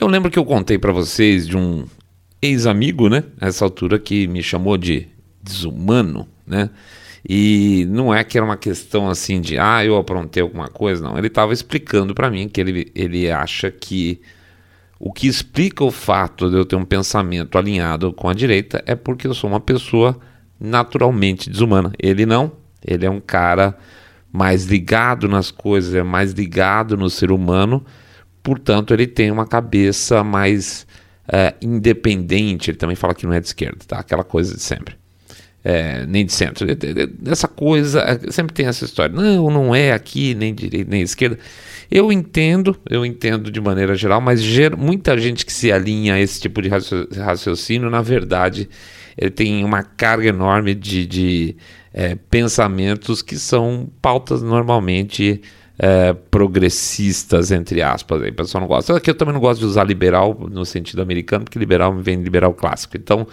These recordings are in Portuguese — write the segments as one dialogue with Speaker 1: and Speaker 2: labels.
Speaker 1: Eu lembro que eu contei para vocês de um ex-amigo, né? Nessa altura que me chamou de desumano, né? E não é que era uma questão assim de, ah, eu aprontei alguma coisa, não. Ele estava explicando para mim que ele, ele acha que o que explica o fato de eu ter um pensamento alinhado com a direita é porque eu sou uma pessoa naturalmente desumana. Ele não, ele é um cara mais ligado nas coisas, é mais ligado no ser humano, portanto, ele tem uma cabeça mais é, independente. Ele também fala que não é de esquerda, tá? Aquela coisa de sempre é, nem de centro. Essa coisa, é, sempre tem essa história. Não, não é aqui, nem direita, nem esquerda. Eu entendo, eu entendo de maneira geral, mas muita gente que se alinha a esse tipo de raciocínio, na verdade, ele tem uma carga enorme de, de é, pensamentos que são pautas normalmente é, progressistas, entre aspas. Aí, o pessoal não gosta. Aqui eu também não gosto de usar liberal no sentido americano, porque liberal vem liberal clássico. Então,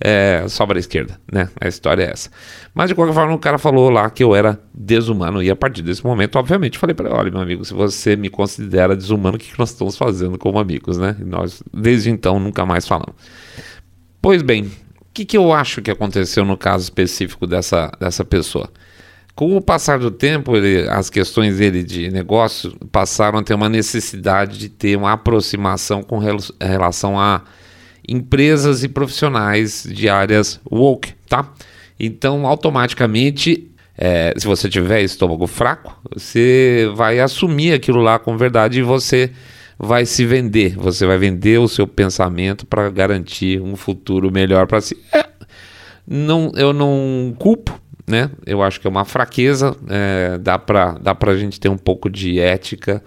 Speaker 1: é, sobra a esquerda, né? A história é essa. Mas de qualquer forma, o cara falou lá que eu era desumano. E a partir desse momento, obviamente, falei para ele: olha, meu amigo, se você me considera desumano, o que, que nós estamos fazendo como amigos, né? E nós, desde então, nunca mais falamos. Pois bem, o que, que eu acho que aconteceu no caso específico dessa, dessa pessoa? Com o passar do tempo, ele, as questões dele de negócio passaram a ter uma necessidade de ter uma aproximação com relação a empresas e profissionais de áreas woke, tá? Então, automaticamente, é, se você tiver estômago fraco, você vai assumir aquilo lá com verdade e você vai se vender. Você vai vender o seu pensamento para garantir um futuro melhor para si. É, não, eu não culpo, né? Eu acho que é uma fraqueza. É, dá para dá a gente ter um pouco de ética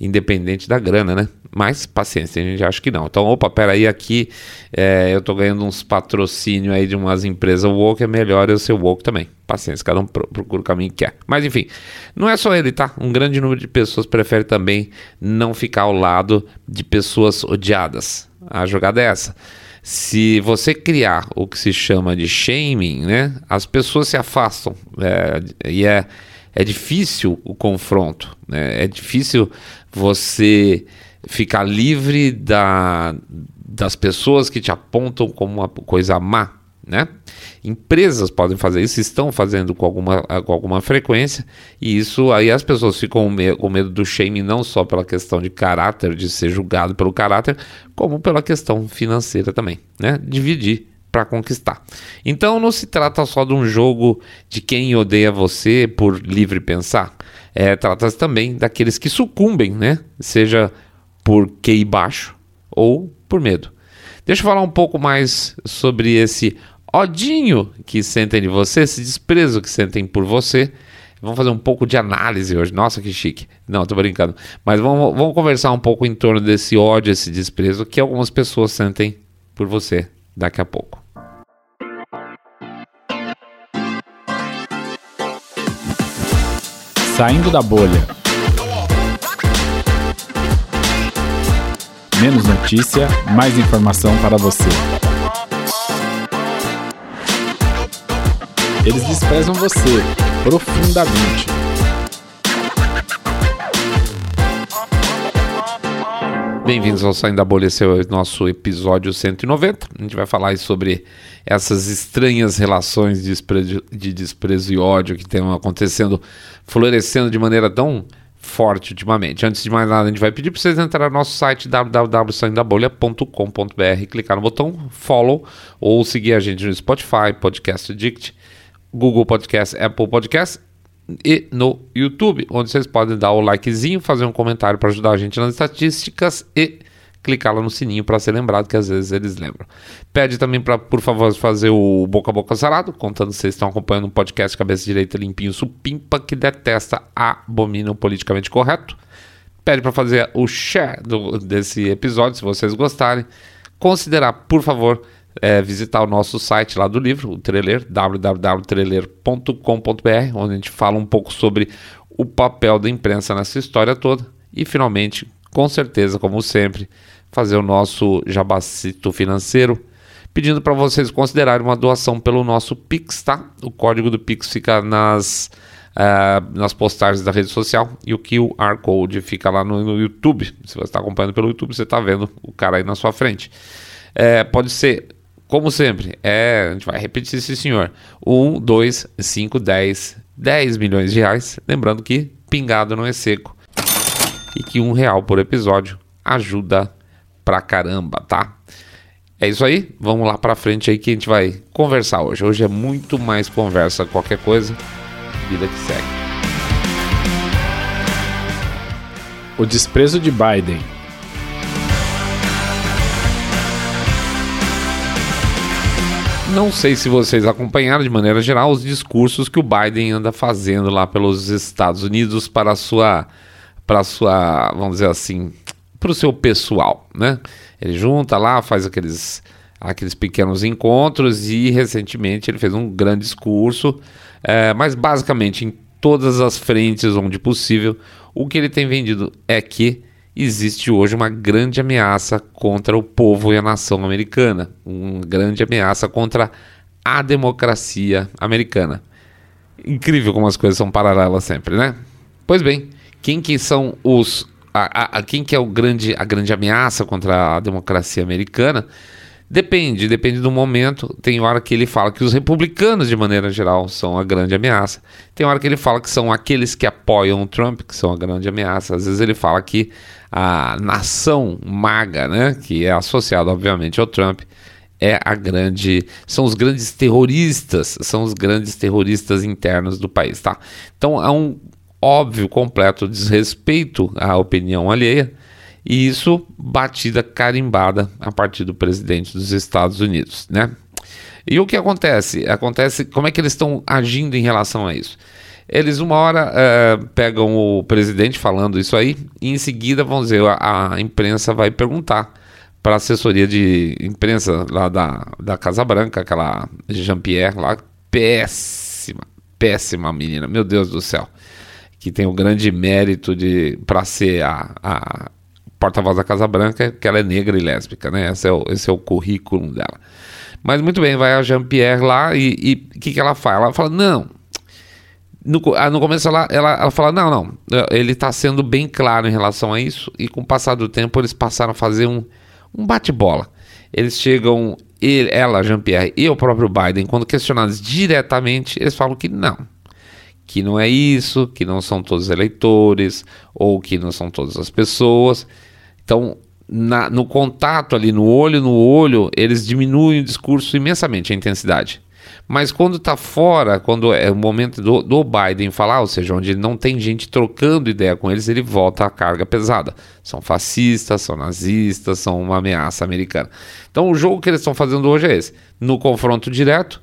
Speaker 1: independente da grana, né? Mas paciência, a gente acha que não. Então, opa, peraí, aqui é, eu tô ganhando uns patrocínio aí de umas empresas woke, é melhor eu ser woke também. Paciência, cada um procura o caminho que quer. Mas enfim, não é só ele, tá? Um grande número de pessoas prefere também não ficar ao lado de pessoas odiadas. A jogada é essa. Se você criar o que se chama de shaming, né? As pessoas se afastam. É, e é é difícil o confronto, né? é difícil você ficar livre da, das pessoas que te apontam como uma coisa má. Né? Empresas podem fazer isso, estão fazendo com alguma, com alguma frequência, e isso aí as pessoas ficam com medo, do shame não só pela questão de caráter, de ser julgado pelo caráter, como pela questão financeira também. Né? Dividir para conquistar. Então não se trata só de um jogo de quem odeia você por livre pensar. É, trata-se também daqueles que sucumbem, né? Seja por QI baixo ou por medo. Deixa eu falar um pouco mais sobre esse odinho que sentem de você, esse desprezo que sentem por você. Vamos fazer um pouco de análise hoje. Nossa, que chique. Não, tô brincando. Mas vamos, vamos conversar um pouco em torno desse ódio, esse desprezo que algumas pessoas sentem por você daqui a pouco.
Speaker 2: Saindo da bolha. Menos notícia, mais informação para você. Eles desprezam você profundamente.
Speaker 1: Bem-vindos ao Saindo da Bolha, esse é o nosso episódio 190. A gente vai falar sobre essas estranhas relações de desprezo, de desprezo e ódio que estão acontecendo, florescendo de maneira tão forte ultimamente. Antes de mais nada, a gente vai pedir para vocês entrarem no nosso site www.saindabolha.com.br, clicar no botão follow ou seguir a gente no Spotify, Podcast Addict, Google Podcast, Apple Podcast e no YouTube, onde vocês podem dar o likezinho, fazer um comentário para ajudar a gente nas estatísticas e clicar lá no sininho para ser lembrado, que às vezes eles lembram. Pede também para, por favor, fazer o boca a boca sarado, contando se vocês estão acompanhando um podcast Cabeça Direita Limpinho Supimpa, que detesta, abomina o politicamente correto. Pede para fazer o share do, desse episódio, se vocês gostarem. Considerar, por favor, é, visitar o nosso site lá do livro, o Treler, www.treler.com.br, onde a gente fala um pouco sobre o papel da imprensa nessa história toda. E finalmente, com certeza, como sempre, fazer o nosso jabacito financeiro, pedindo para vocês considerarem uma doação pelo nosso Pix, tá? O código do Pix fica nas uh, nas postagens da rede social e o QR Code fica lá no, no YouTube. Se você está acompanhando pelo YouTube, você está vendo o cara aí na sua frente. É, pode ser, como sempre, é, a gente vai repetir esse senhor: 1, 2, 5, 10, 10 milhões de reais. Lembrando que pingado não é seco e que um real por episódio ajuda pra caramba, tá? É isso aí, vamos lá pra frente aí que a gente vai conversar hoje. Hoje é muito mais conversa, qualquer coisa, vida que segue.
Speaker 2: O desprezo de Biden.
Speaker 1: Não sei se vocês acompanharam de maneira geral os discursos que o Biden anda fazendo lá pelos Estados Unidos para a sua, para a sua, vamos dizer assim, para o seu pessoal, né? Ele junta lá, faz aqueles, aqueles pequenos encontros e recentemente ele fez um grande discurso, é, mas basicamente em todas as frentes onde possível, o que ele tem vendido é que existe hoje uma grande ameaça contra o povo e a nação americana, uma grande ameaça contra a democracia americana. Incrível como as coisas são paralelas sempre, né? Pois bem, quem que são os a, a, quem que é o grande, a grande ameaça contra a democracia americana, depende, depende do momento. Tem hora que ele fala que os republicanos, de maneira geral, são a grande ameaça. Tem hora que ele fala que são aqueles que apoiam o Trump, que são a grande ameaça. Às vezes ele fala que a nação maga, né, que é associada, obviamente, ao Trump, é a grande. São os grandes terroristas, são os grandes terroristas internos do país, tá? Então é um óbvio, completo desrespeito à opinião alheia, e isso batida carimbada a partir do presidente dos Estados Unidos, né? E o que acontece? Acontece como é que eles estão agindo em relação a isso? Eles uma hora uh, pegam o presidente falando isso aí e em seguida vão dizer a, a imprensa vai perguntar para a assessoria de imprensa lá da, da Casa Branca, aquela Jean-Pierre lá, péssima, péssima menina, meu Deus do céu que tem o grande mérito de para ser a, a porta-voz da Casa Branca, que ela é negra e lésbica, né? Esse é o, esse é o currículo dela. Mas muito bem, vai a Jean-Pierre lá e o que, que ela fala? Ela fala, não. No, ah, no começo ela, ela, ela fala, não, não, ele está sendo bem claro em relação a isso, e com o passar do tempo eles passaram a fazer um, um bate-bola. Eles chegam, ele, ela, Jean-Pierre e o próprio Biden, quando questionados diretamente, eles falam que não que não é isso, que não são todos eleitores, ou que não são todas as pessoas. Então, na, no contato ali, no olho no olho, eles diminuem o discurso imensamente, a intensidade. Mas quando está fora, quando é o momento do, do, Biden falar, ou seja, onde não tem gente trocando ideia com eles, ele volta à carga pesada. São fascistas, são nazistas, são uma ameaça americana. Então o jogo que eles estão fazendo hoje é esse. No confronto direto,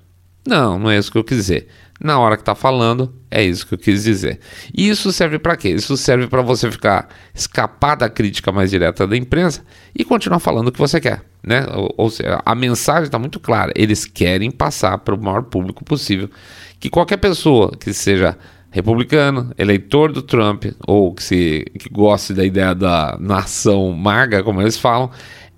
Speaker 1: não, não é isso que eu quis dizer na hora que está falando, é isso que eu quis dizer. E isso serve para quê? Isso serve para você ficar escapar da crítica mais direta da imprensa e continuar falando o que você quer, né? Ou, ou seja, a mensagem está muito clara. Eles querem passar para o maior público possível que qualquer pessoa que seja republicano, eleitor do Trump ou que, se, que goste da ideia da nação maga, como eles falam,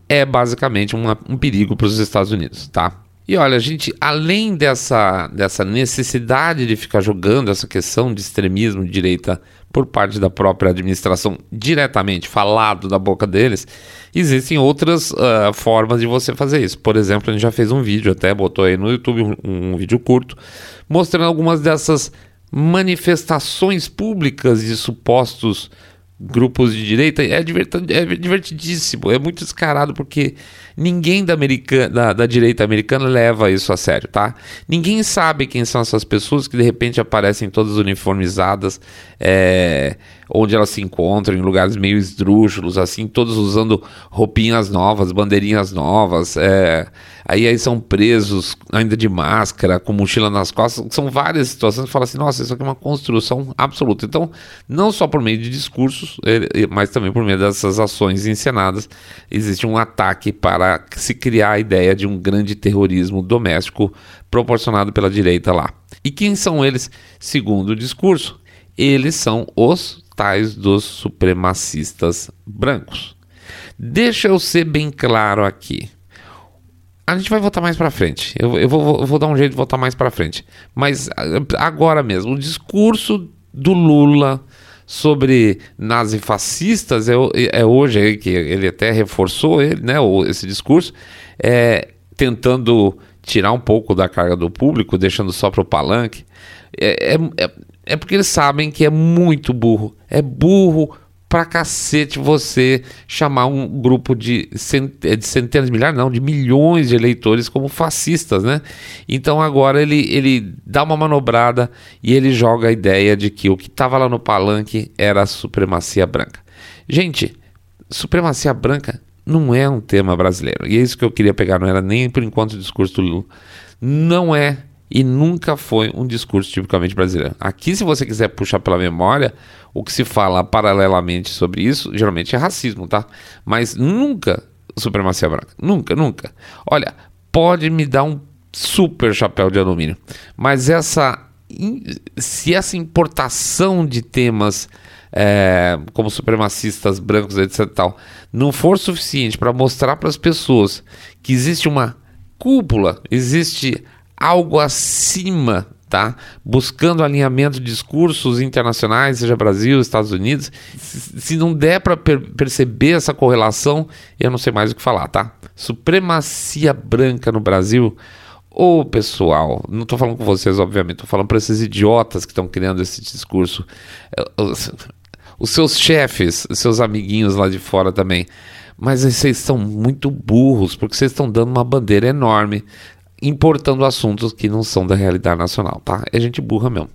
Speaker 1: é basicamente uma, um perigo para os Estados Unidos, tá? E olha, gente, além dessa, dessa necessidade de ficar jogando essa questão de extremismo de direita por parte da própria administração diretamente, falado da boca deles, existem outras uh, formas de você fazer isso. Por exemplo, a gente já fez um vídeo, até botou aí no YouTube um, um vídeo curto, mostrando algumas dessas manifestações públicas de supostos grupos de direita é, é divertidíssimo, é muito descarado porque ninguém da, americana, da, da, direita americana leva isso a sério, tá? Ninguém sabe quem são essas pessoas que de repente aparecem todas uniformizadas, é, onde elas se encontram, em lugares meio esdrúxulos, assim, todos usando roupinhas novas, bandeirinhas novas, é, aí, aí são presos ainda de máscara, com mochila nas costas, são várias situações que fala assim, nossa, isso aqui é uma construção absoluta. Então, não só por meio de discursos, mas também por meio dessas ações encenadas, existe um ataque para se criar a ideia de um grande terrorismo doméstico proporcionado pela direita lá. E quem são eles, segundo o discurso? Eles são os tais dos supremacistas brancos. Deixa eu ser bem claro aqui. A gente vai votar mais para frente. Eu, eu, vou, eu vou dar um jeito de votar mais para frente. Mas agora mesmo, o discurso do Lula sobre nazifascistas é, é hoje que ele até reforçou ele, né, esse discurso, é, tentando tirar um pouco da carga do público, deixando só para o palanque. É, é, é, é porque eles sabem que é muito burro. É burro pra cacete você chamar um grupo de, é, de centenas milhares, não, de milhões de eleitores como fascistas, né? Então agora ele, ele dá uma manobrada e ele joga a ideia de que o que estava lá no palanque era a supremacia branca. Gente, supremacia branca não é um tema brasileiro. E é isso que eu queria pegar, não era nem por enquanto o discurso do Lula. Não é e nunca foi um discurso tipicamente brasileiro. Aqui, se você quiser puxar pela memória, o que se fala paralelamente sobre isso, geralmente é racismo, tá? Mas nunca supremacia branca. Nunca, nunca. Olha, pode me dar um super chapéu de alumínio, mas essa se essa importação de temas é, como supremacistas brancos, etc. Tal, não for suficiente para mostrar para as pessoas que existe uma cúpula, existe algo acima, tá? Buscando alinhamento de discursos internacionais, seja Brasil, Estados Unidos. Se não der para per perceber essa correlação, eu não sei mais o que falar, tá? Supremacia branca no Brasil. Ô oh, pessoal, não estou falando com vocês, obviamente, estou falando para esses idiotas que estão criando esse discurso. Os, os seus chefes, os seus amiguinhos lá de fora também. Mas vocês são muito burros, porque vocês estão dando uma bandeira enorme importando assuntos que não são da realidade nacional, tá? É gente burra mesmo.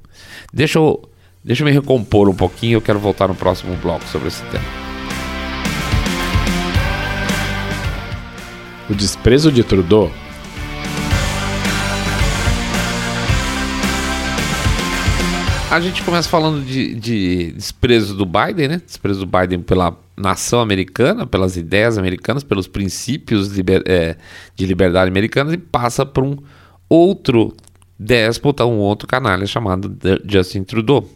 Speaker 1: Deixa eu, deixa eu me recompor um pouquinho, eu quero voltar no próximo bloco sobre esse tema.
Speaker 2: O desprezo de Trudeau
Speaker 1: A gente começa falando de, de, desprezo do Biden, né? Desprezo do Biden pela nação americana, pelas ideias americanas, pelos princípios liber, é, de liberdade americanos e passa por um outro déspota, um outro canalha chamado Justin Trudeau. O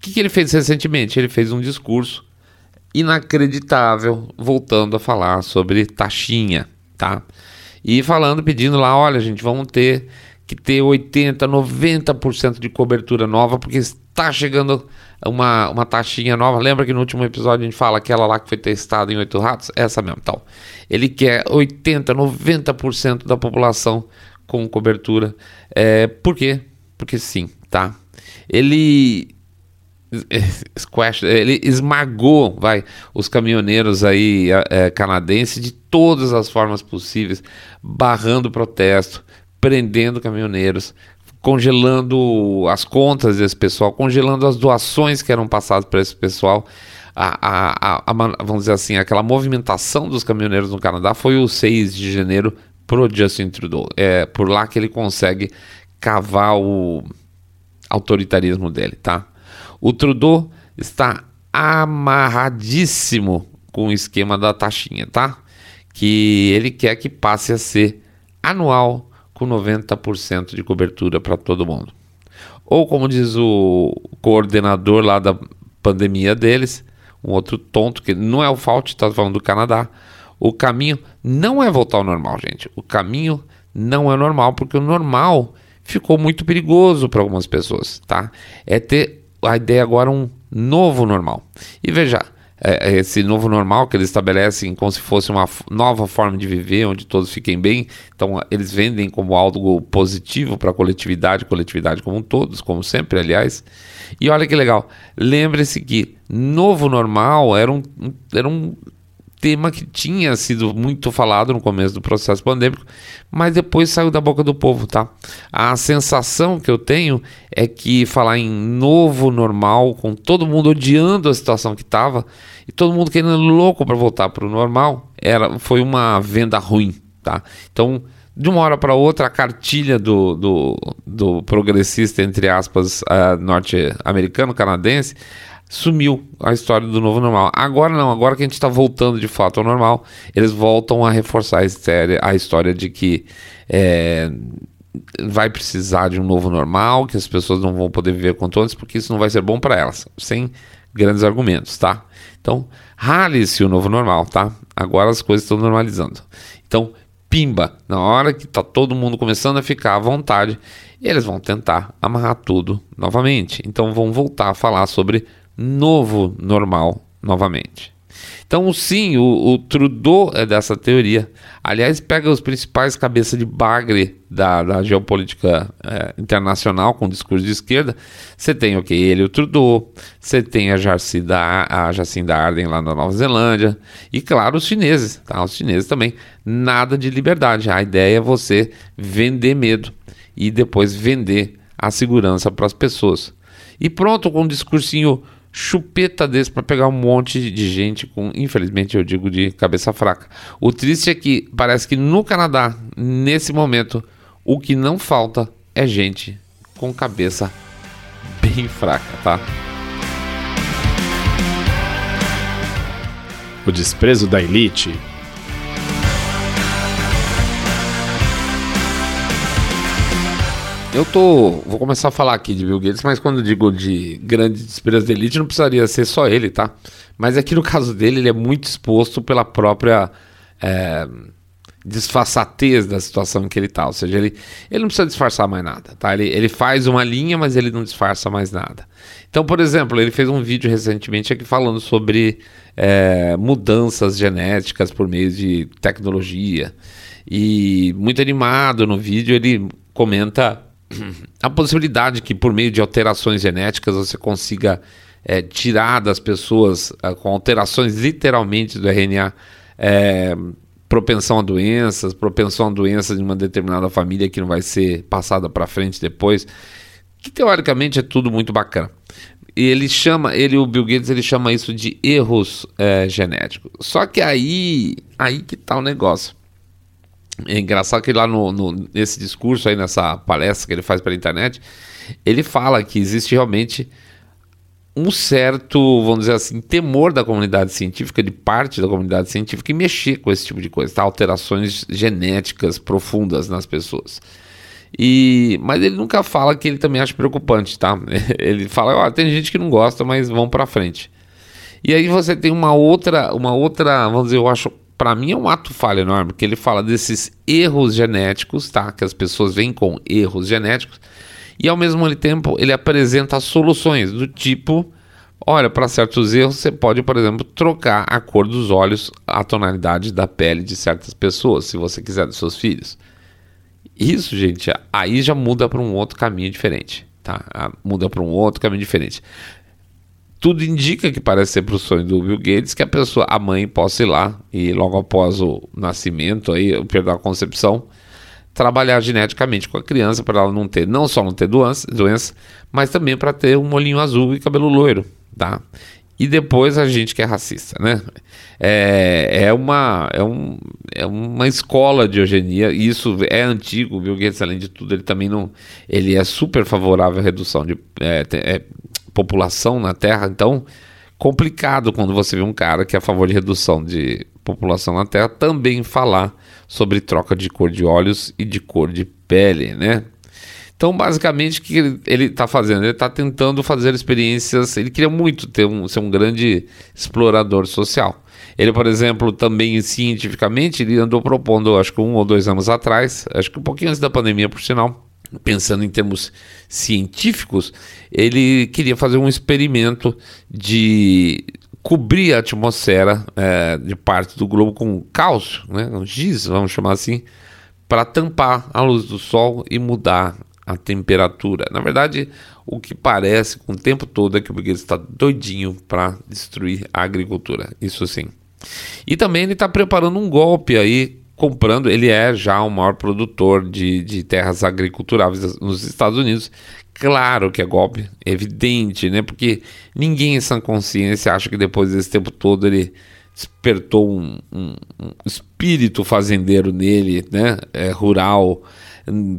Speaker 1: que, que ele fez recentemente? Ele fez um discurso inacreditável, voltando a falar sobre taxinha, tá? E falando, pedindo lá, olha, gente, vamos ter que ter 80, 90% de cobertura nova, porque está chegando uma, uma taxinha nova. Lembra que no último episódio a gente fala aquela lá que foi testada em oito ratos? Essa mesmo, então. Ele quer 80, 90% da população com cobertura. É, por quê? Porque sim, tá? Ele ele esmagou, vai, os caminhoneiros aí é, canadenses de todas as formas possíveis, barrando protesto, prendendo caminhoneiros, congelando as contas desse pessoal, congelando as doações que eram passadas para esse pessoal. A, a, a, vamos dizer assim, aquela movimentação dos caminhoneiros no Canadá foi o 6 de janeiro pro Justin Trudeau. É por lá que ele consegue cavar o autoritarismo dele, tá? O Trudeau está amarradíssimo com o esquema da taxinha, tá? Que ele quer que passe a ser anual com 90% de cobertura para todo mundo. Ou como diz o coordenador lá da pandemia deles, um outro tonto que não é o Fauci, está falando do Canadá. O caminho não é voltar ao normal, gente. O caminho não é normal porque o normal ficou muito perigoso para algumas pessoas, tá? É ter a ideia agora um novo normal. E veja, é, é, esse novo normal que eles estabelecem como se fosse uma nova forma de viver, onde todos fiquem bem. Então, eles vendem como algo positivo para a coletividade, coletividade como todos, como sempre, aliás. E olha que legal, lembre-se que novo normal era um, era um tema que tinha sido muito falado no começo do processo pandêmico, mas depois saiu da boca do povo, tá? A sensação que eu tenho é que falar em novo normal, com todo mundo odiando a situação que estava e todo mundo querendo louco para voltar para o normal, era foi uma venda ruim, tá? Então, de uma hora para outra, a cartilha do, do, do progressista, entre aspas, uh, norte-americano, canadense, sumiu a história do novo normal. Agora não, agora que a gente está voltando de fato ao normal, eles voltam a reforçar a história, a história de que é, vai precisar de um novo normal, que as pessoas não vão poder viver quanto antes, porque isso não vai ser bom para elas, sem grandes argumentos, tá? Então, rale-se o novo normal, tá? Agora as coisas estão normalizando. Então, pimba, na hora que está todo mundo começando a ficar à vontade, eles vão tentar amarrar tudo novamente. Então vão voltar a falar sobre novo normal novamente. Então, sim, o, o, Trudeau é dessa teoria. Aliás, pega os principais cabeças de bagre da, da geopolítica é, internacional com discurso de esquerda. Você tem o okay, que? Ele, o Trudeau. Você tem a Jacinda, a Jacinda Arden lá na Nova Zelândia. E, claro, os chineses. Tá? Os chineses também. Nada de liberdade. A ideia é você vender medo e depois vender a segurança para as pessoas. E pronto, com um discursinho chupeta desse para pegar um monte de gente com, infelizmente eu digo, de cabeça fraca. O triste é que parece que no Canadá, nesse momento, o que não falta é gente com cabeça bem fraca, tá?
Speaker 2: O desprezo da elite
Speaker 1: Eu tô. Vou começar a falar aqui de Bill Gates, mas quando digo de grande despesa de elite, não precisaria ser só ele, tá? Mas aqui no caso dele, ele é muito exposto pela própria é, disfarçatez da situação em que ele tá. Ou seja, ele, ele não precisa disfarçar mais nada, tá? Ele, ele faz uma linha, mas ele não disfarça mais nada. Então, por exemplo, ele fez um vídeo recentemente aqui falando sobre é, mudanças genéticas por meio de tecnologia. E muito animado no vídeo, ele comenta a possibilidade que por meio de alterações genéticas você consiga é, tirar das pessoas é, com alterações literalmente do RNA é, propensão a doenças, propensão a doenças de uma determinada família que não vai ser passada para frente depois, que teoricamente é tudo muito bacana. E ele chama, ele o Bill Gates ele chama isso de erros é, genéticos. Só que aí, aí que tá o negócio. É engraçado que lá no, no, nesse discurso aí, nessa palestra que ele faz pela internet, ele fala que existe realmente um certo, vamos dizer assim, temor da comunidade científica, de parte da comunidade científica, em mexer com esse tipo de coisa, tá? alterações genéticas profundas nas pessoas. E, mas ele nunca fala que ele também acha preocupante, tá? Ele fala, ó, oh, tem gente que não gosta, mas vão para frente. E aí você tem uma outra, uma outra, vamos dizer, eu acho para mim é um ato falho enorme, porque ele fala desses erros genéticos, tá? Que as pessoas vêm com erros genéticos, e ao mesmo tempo ele apresenta soluções do tipo: olha, para certos erros você pode, por exemplo, trocar a cor dos olhos, a tonalidade da pele de certas pessoas, se você quiser, dos seus filhos. Isso, gente, aí já muda para um outro caminho diferente, tá? Ah, muda para um outro caminho diferente tudo indica que parece ser para o sonho do Bill Gates que a pessoa, a mãe possa ir lá e logo após o nascimento aí, o perdão, a concepção, trabalhar geneticamente com a criança para ela não ter, não só não ter doença, doença mas também para ter um olhinho azul e cabelo loiro, tá? E depois a gente que é racista, né? É, é, uma, é, um, é uma escola de eugenia, e isso é antigo, o Bill Gates, além de tudo, ele também não. Ele é super favorável à redução de. É, é, população na Terra, então complicado quando você vê um cara que é a favor de redução de população na Terra também falar sobre troca de cor de olhos e de cor de pele, né? Então, basicamente, o que ele está fazendo? Ele está tentando fazer experiências. Ele queria muito ter um, ser um grande explorador social. Ele, por exemplo, também cientificamente, ele andou propondo, acho que um ou dois anos atrás, acho que um pouquinho antes da pandemia, por sinal, pensando em termos científicos, ele queria fazer um experimento de cobrir a atmosfera é, de parte do globo com cálcio, né, um giz, vamos chamar assim, para tampar a luz do sol e mudar a temperatura. Na verdade, o que parece com o tempo todo é que o Bill está doidinho para destruir a agricultura, isso sim. E também ele está preparando um golpe aí comprando, ele é já o maior produtor de, de terras agriculturáveis nos Estados Unidos. Claro que é golpe, evidente, né? Porque ninguém em sã consciência acha que depois desse tempo todo ele despertou um, um, um espírito fazendeiro nele, né? É, rural,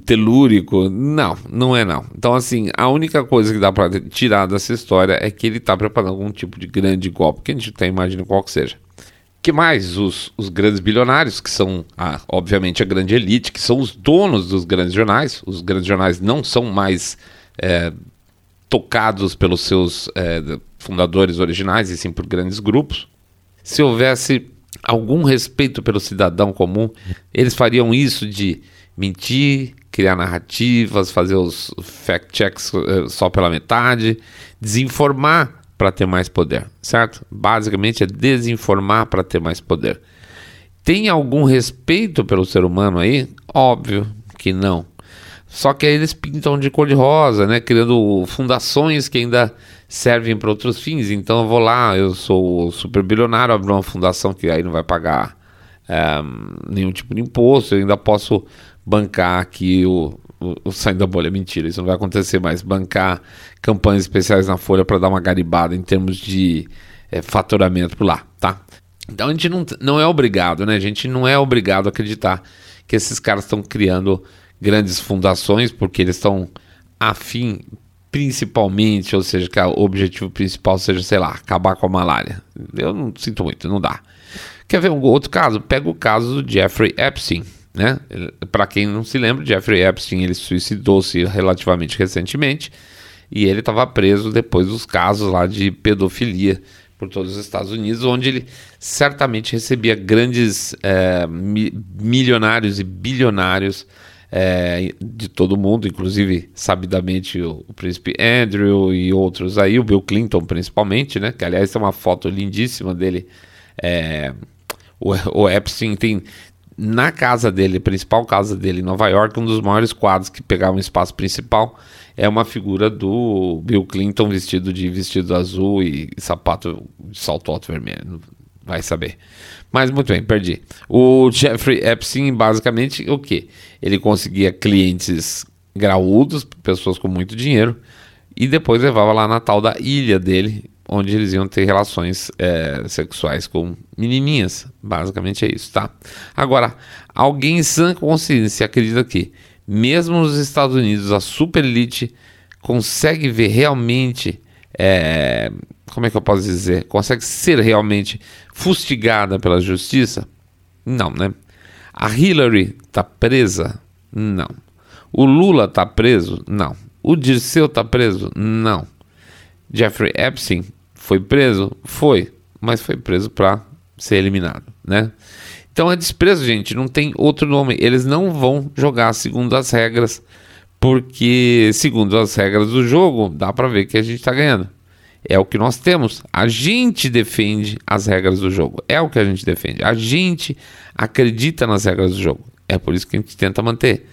Speaker 1: telúrico. Não, não é não. Então, assim, a única coisa que dá para tirar dessa história é que ele está preparando algum tipo de grande golpe, que a gente até imagina qual que seja que mais? Os, os grandes bilionários, que são, obviamente, a grande elite, que são os donos dos grandes jornais. Os grandes jornais não são mais é, tocados pelos seus é, fundadores originais, e sim por grandes grupos. Se houvesse algum respeito pelo cidadão comum, eles fariam isso de mentir, criar narrativas, fazer os fact-checks uh, só pela metade, desinformar para ter mais poder, certo? Basicamente é desinformar para ter mais poder. Tem algum respeito pelo ser humano aí? Óbvio que não. Só que aí eles pintam de cor de rosa, né? Criando fundações que ainda servem para outros fins. Então eu vou lá, eu sou super bilionário, abro uma fundação que aí não vai pagar é, nenhum tipo de imposto, eu ainda posso bancar aqui o, o, saindo da bolha. Mentira, isso não vai acontecer mais. Bancar campanhas especiais na Folha para dar uma garibada em termos de é, faturamento por lá, tá? Então a gente não, não é obrigado, né? A gente não é obrigado a acreditar que esses caras estão criando grandes fundações porque eles estão afim principalmente, ou seja, que o objetivo principal seja, sei lá, acabar com a malária. Eu não sinto muito, não dá. Quer ver um outro caso? Pega o caso do Jeffrey Epstein, né? Para quem não se lembra, Jeffrey Epstein ele suicidou-se relativamente recentemente e ele estava preso depois dos casos lá de pedofilia por todos os Estados Unidos, onde ele certamente recebia grandes é, milionários e bilionários é, de todo mundo, inclusive sabidamente o, o, príncipe Andrew e outros aí, o Bill Clinton principalmente, né? Que aliás tem uma foto lindíssima dele. É, o, o Epstein tem na casa dele, principal casa dele em Nova York, um dos maiores quadros que pegavam o espaço principal é uma figura do Bill Clinton vestido de vestido azul e, e sapato de salto alto vermelho. Vai saber. Mas muito bem, perdi. O Jeffrey Epstein, basicamente, o que? Ele conseguia clientes graúdos, pessoas com muito dinheiro, e depois levava lá na tal da ilha dele, onde eles iam ter relações é, sexuais com menininhas. Basicamente é isso, tá? Agora, alguém em sã consciência acredita que, mesmo nos Estados Unidos, a super elite consegue ver realmente. É, como é que eu posso dizer? Consegue ser realmente fustigada pela justiça? Não, né? A Hillary tá presa? Não. O Lula tá preso? Não. O Dirceu tá preso? Não. Jeffrey Epstein foi preso? Foi, mas foi preso para ser eliminado, né? Então é desprezo, gente, não tem outro nome. Eles não vão jogar segundo as regras, porque segundo as regras do jogo, dá para ver que a gente está ganhando. É o que nós temos. A gente defende as regras do jogo. É o que a gente defende. A gente acredita nas regras do jogo. É por isso que a gente tenta manter.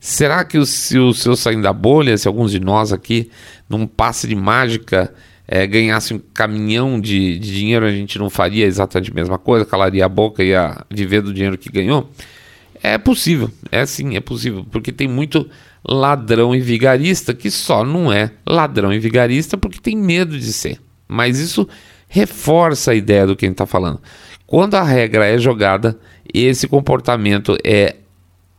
Speaker 1: Será que se o seu saindo da bolha, se alguns de nós aqui, num passe de mágica, é, ganhasse um caminhão de, de, dinheiro, a gente não faria exatamente a mesma coisa, calaria a boca e ia viver do dinheiro que ganhou? É possível, é sim, é possível, porque tem muito ladrão e vigarista que só não é ladrão e vigarista porque tem medo de ser. Mas isso reforça a ideia do que a gente está falando. Quando a regra é jogada, esse comportamento é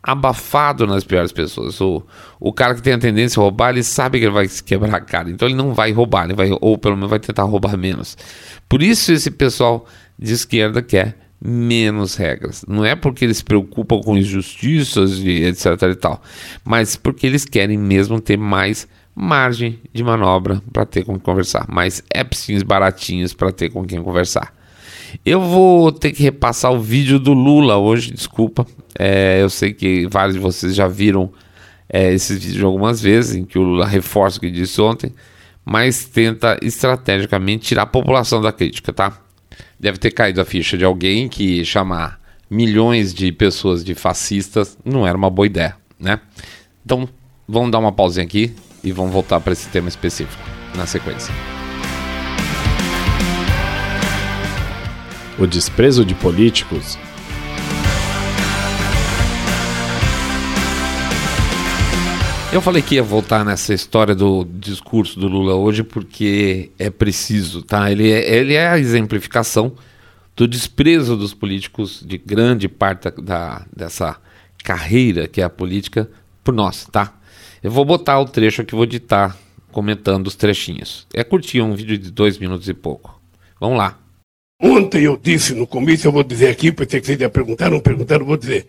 Speaker 1: abafado nas piores pessoas. O, o cara que tem a tendência a roubar, ele sabe que ele vai se quebrar a cara, então ele não vai roubar, ele vai, ou pelo menos vai tentar roubar menos. Por isso esse pessoal de esquerda quer menos regras. Não é porque eles se preocupam com injustiças e etc e tal, mas porque eles querem mesmo ter mais margem de manobra para ter com quem conversar, mais appsinhos baratinhos para ter com quem conversar. Eu vou ter que repassar o vídeo do Lula hoje, desculpa. É, eu sei que vários de vocês já viram é, esses vídeos algumas vezes, em que o Lula reforça o que disse ontem, mas tenta estrategicamente tirar a população da crítica, tá? deve ter caído a ficha de alguém que chamar milhões de pessoas de fascistas não era uma boa ideia, né? Então, vamos dar uma pausinha aqui e vamos voltar para esse tema específico na sequência.
Speaker 2: O desprezo de políticos
Speaker 1: Eu falei que ia voltar nessa história do discurso do Lula hoje porque é preciso, tá? Ele é, ele é a exemplificação do desprezo dos políticos de grande parte da, dessa carreira que é a política por nós, tá? Eu vou botar o trecho aqui, vou editar comentando os trechinhos. É curtinho, um vídeo de dois minutos e pouco. Vamos lá.
Speaker 3: Ontem eu disse no começo, eu vou dizer aqui, porque que você ia perguntar, não perguntaram, vou dizer.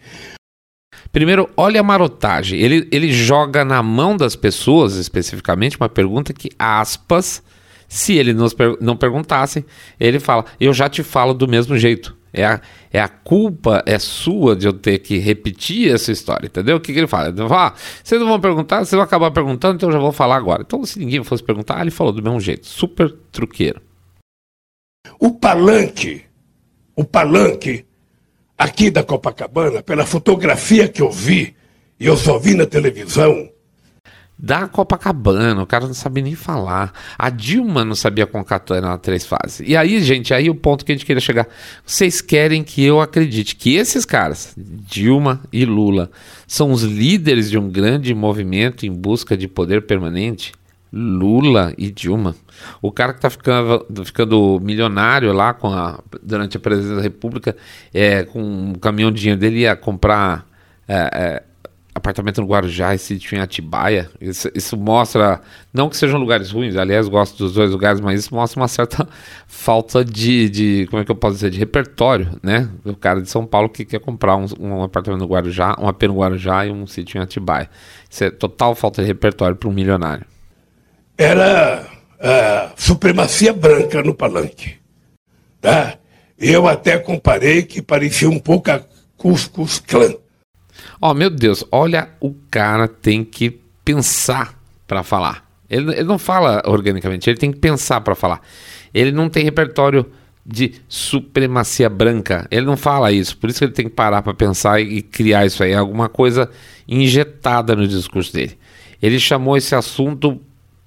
Speaker 1: Primeiro, olha a marotagem. Ele, ele joga na mão das pessoas, especificamente, uma pergunta que, aspas, se ele nos per não perguntasse, ele fala: Eu já te falo do mesmo jeito. É a, é a culpa é sua de eu ter que repetir essa história, entendeu? O que, que ele fala? Ele fala ah, vocês não vão perguntar, vocês vão acabar perguntando, então eu já vou falar agora. Então, se ninguém fosse perguntar, ele falou do mesmo jeito. Super truqueiro.
Speaker 3: O palanque, o palanque aqui da Copacabana, pela fotografia que eu vi, e eu só vi na televisão,
Speaker 1: da Copacabana, o cara não sabia nem falar. A Dilma não sabia concatenar três fases. E aí, gente, aí o ponto que a gente queria chegar. Vocês querem que eu acredite que esses caras, Dilma e Lula, são os líderes de um grande movimento em busca de poder permanente? Lula e Dilma. O cara que está ficando, ficando milionário lá a, durante a presidência da República, é, com um caminhão de dinheiro dele ia comprar. É, é, apartamento no Guarujá e sítio em Atibaia. Isso, isso, mostra, não que sejam lugares ruins, aliás, gosto dos dois lugares, mas isso mostra uma certa falta de, de como é que eu posso dizer, de repertório, né? O cara de São Paulo que quer comprar um, um apartamento no Guarujá, um AP no Guarujá e um sítio em Atibaia. Isso é total falta de repertório para um milionário.
Speaker 3: Era a supremacia branca no palanque, tá? Eu até comparei que parecia um pouco a Cuscus Clã
Speaker 1: Ó, oh, meu Deus, olha, o cara tem que pensar para falar. Ele, ele, não fala organicamente, ele tem que pensar para falar. Ele não tem repertório de supremacia branca. Ele não fala isso, por isso que ele tem que parar para pensar e, e criar isso aí, alguma coisa injetada no discurso dele. Ele chamou esse assunto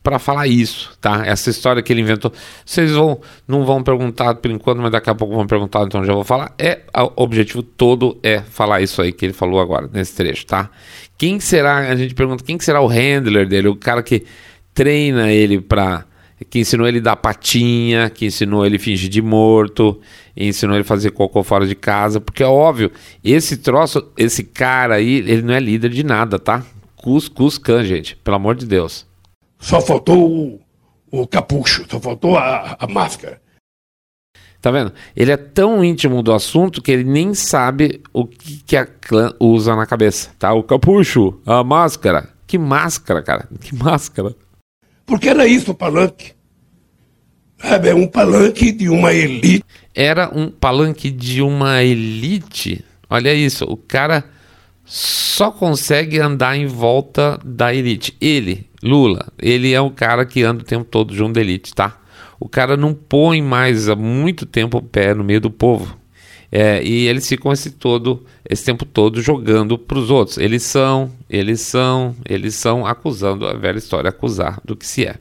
Speaker 1: para falar isso, tá? Essa história que ele inventou. Vocês vão não vão perguntar por enquanto, mas daqui a pouco vão perguntar, então já vou falar. É o objetivo todo é falar isso aí que ele falou agora nesse trecho, tá? Quem será? A gente pergunta quem será o handler dele, o cara que treina ele para que ensinou ele dar patinha, que ensinou ele fingir de morto, ensinou ele fazer cocô fora de casa, porque é óbvio, esse troço, esse cara aí, ele não é líder de nada, tá? Cus can, gente, pelo amor de Deus.
Speaker 3: Só faltou o, o capucho, só faltou a, a máscara.
Speaker 1: Tá vendo? Ele é tão íntimo do assunto que ele nem sabe o que, que a clã usa na cabeça, tá? O capucho, a máscara. Que máscara, cara? Que máscara?
Speaker 3: Porque era isso o palanque. É um palanque de uma elite.
Speaker 1: Era um palanque de uma elite. Olha isso, o cara só consegue andar em volta da elite. Ele, Lula, ele é um cara que anda o tempo todo junto da elite, tá? O cara não põe mais há muito tempo o pé no meio do povo. É, e eles ficam esse todo, esse tempo todo jogando para os outros. Eles são, eles são, eles são, acusando a velha história, acusar do que se é.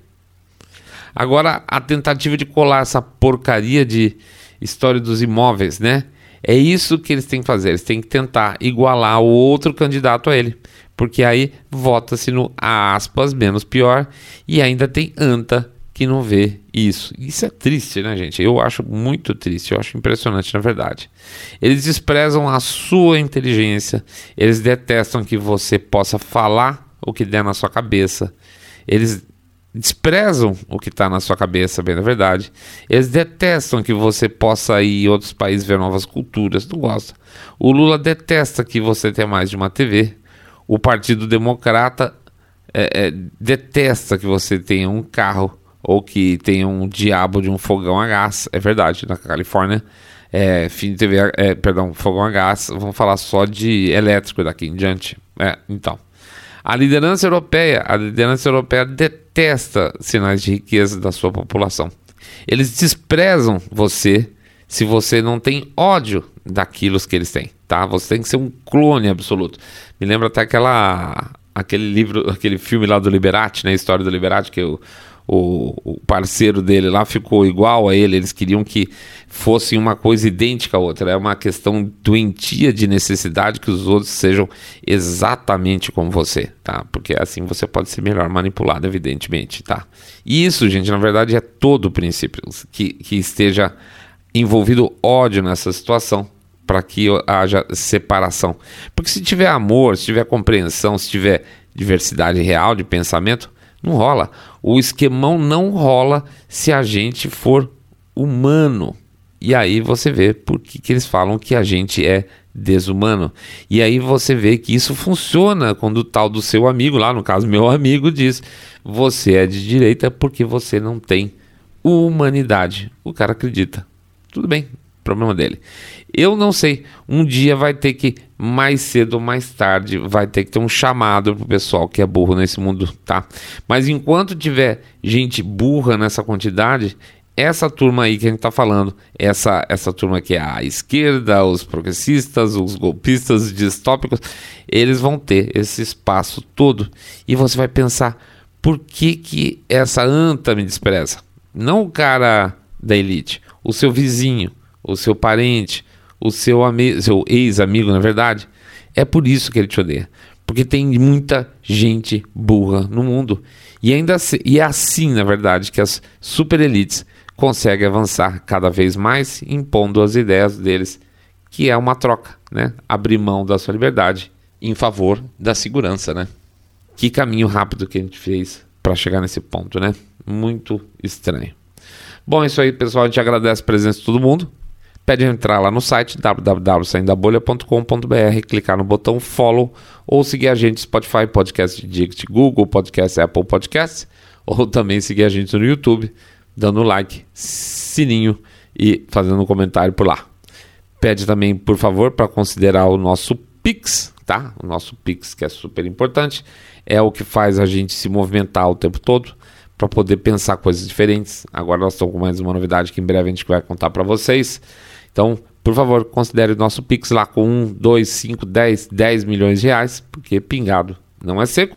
Speaker 1: Agora, a tentativa de colar essa porcaria de história dos imóveis, né? É isso que eles têm que fazer. Eles têm que tentar igualar o outro candidato a ele. Porque aí vota-se no aspas menos pior e ainda tem anta que não vê isso. Isso é triste, né, gente? Eu acho muito triste, eu acho impressionante, na verdade. Eles desprezam a sua inteligência, eles detestam que você possa falar o que der na sua cabeça. Eles desprezam o que está na sua cabeça, bem na verdade. Eles detestam que você possa ir em outros países ver novas culturas, não gosta. O Lula detesta que você tenha mais de uma TV. O Partido Democrata é, é, detesta que você tenha um carro ou que tenha um diabo de um fogão a gás. É verdade, na Califórnia, é, fim de TV, é, perdão, fogão a gás, vamos falar só de elétrico daqui em diante. É, então. A liderança europeia, a liderança europeia detesta sinais de riqueza da sua população. Eles desprezam você se você não tem ódio daquilo que eles têm, tá? Você tem que ser um clone absoluto. Me lembra até aquela aquele livro, aquele filme lá do Liberati, né? História do Liberati que o, o, o, parceiro dele lá ficou igual a ele, eles queriam que fosse uma coisa idêntica à outra. É uma questão doentia de necessidade que os outros sejam exatamente como você, tá? Porque assim você pode ser melhor manipulado, evidentemente, tá? E isso, gente, na verdade é todo o princípio que, que esteja envolvido ódio nessa situação para que haja separação. Porque se tiver amor, se tiver compreensão, se tiver diversidade real de pensamento, não rola. O esquemão não rola se a gente for humano. E aí você vê por que, que eles falam que a gente é desumano. E aí você vê que isso funciona quando o tal do seu amigo, lá no caso meu amigo, diz: você é de direita porque você não tem humanidade. O cara acredita. Tudo bem, problema dele. Eu não sei, um dia vai ter que, mais cedo ou mais tarde, vai ter que ter um chamado pro pessoal que é burro nesse mundo, tá? Mas enquanto tiver gente burra nessa quantidade, essa turma aí que a gente está falando, essa, essa turma que é a esquerda, os progressistas, os golpistas os distópicos, eles vão ter esse espaço todo e você vai pensar por que, que essa anta me despreza? Não o cara da elite, o seu vizinho, o seu parente, o seu, seu ex-amigo, na verdade. É por isso que ele te odeia. Porque tem muita gente burra no mundo. E ainda e é assim, na verdade, que as super elites consegue avançar cada vez mais, impondo as ideias deles, que é uma troca, né? Abrir mão da sua liberdade em favor da segurança, né? Que caminho rápido que a gente fez para chegar nesse ponto, né? Muito estranho. Bom, é isso aí, pessoal. A gente agradece a presença de todo mundo. Pede entrar lá no site www.saindabolha.com.br, clicar no botão follow ou seguir a gente Spotify, Podcast Dict, Google Podcast, Apple Podcasts ou também seguir a gente no YouTube dando like, sininho e fazendo um comentário por lá. Pede também, por favor, para considerar o nosso Pix, tá? O nosso Pix, que é super importante, é o que faz a gente se movimentar o tempo todo para poder pensar coisas diferentes. Agora nós estamos com mais uma novidade que em breve a gente vai contar para vocês. Então, por favor, considere o nosso Pix lá com 1, 2, 5, 10, 10 milhões de reais, porque pingado não é seco.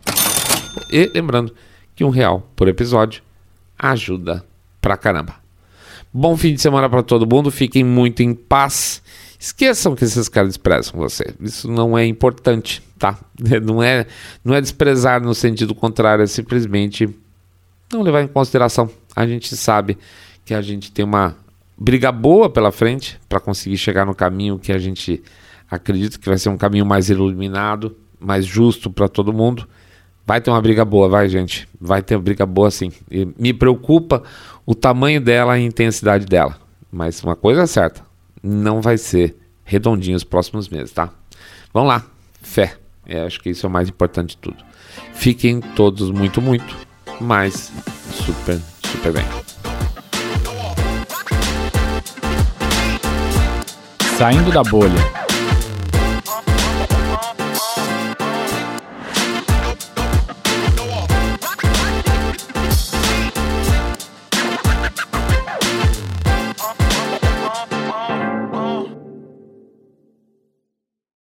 Speaker 1: E lembrando que um real por episódio ajuda pra caramba. Bom fim de semana para todo mundo, fiquem muito em paz. Esqueçam que esses caras desprezam você. Isso não é importante, tá? Não é, não é desprezar no sentido contrário, é simplesmente não levar em consideração. A gente sabe que a gente tem uma briga boa pela frente para conseguir chegar no caminho que a gente acredita que vai ser um caminho mais iluminado, mais justo para todo mundo. Vai ter uma briga boa, vai, gente. Vai ter uma briga boa sim. E me preocupa o tamanho dela e a intensidade dela. Mas uma coisa é certa: não vai ser redondinho os próximos meses, tá? Vamos lá, fé. É, acho que isso é o mais importante de tudo. Fiquem todos muito, muito, mas super, super bem.
Speaker 2: Saindo da bolha.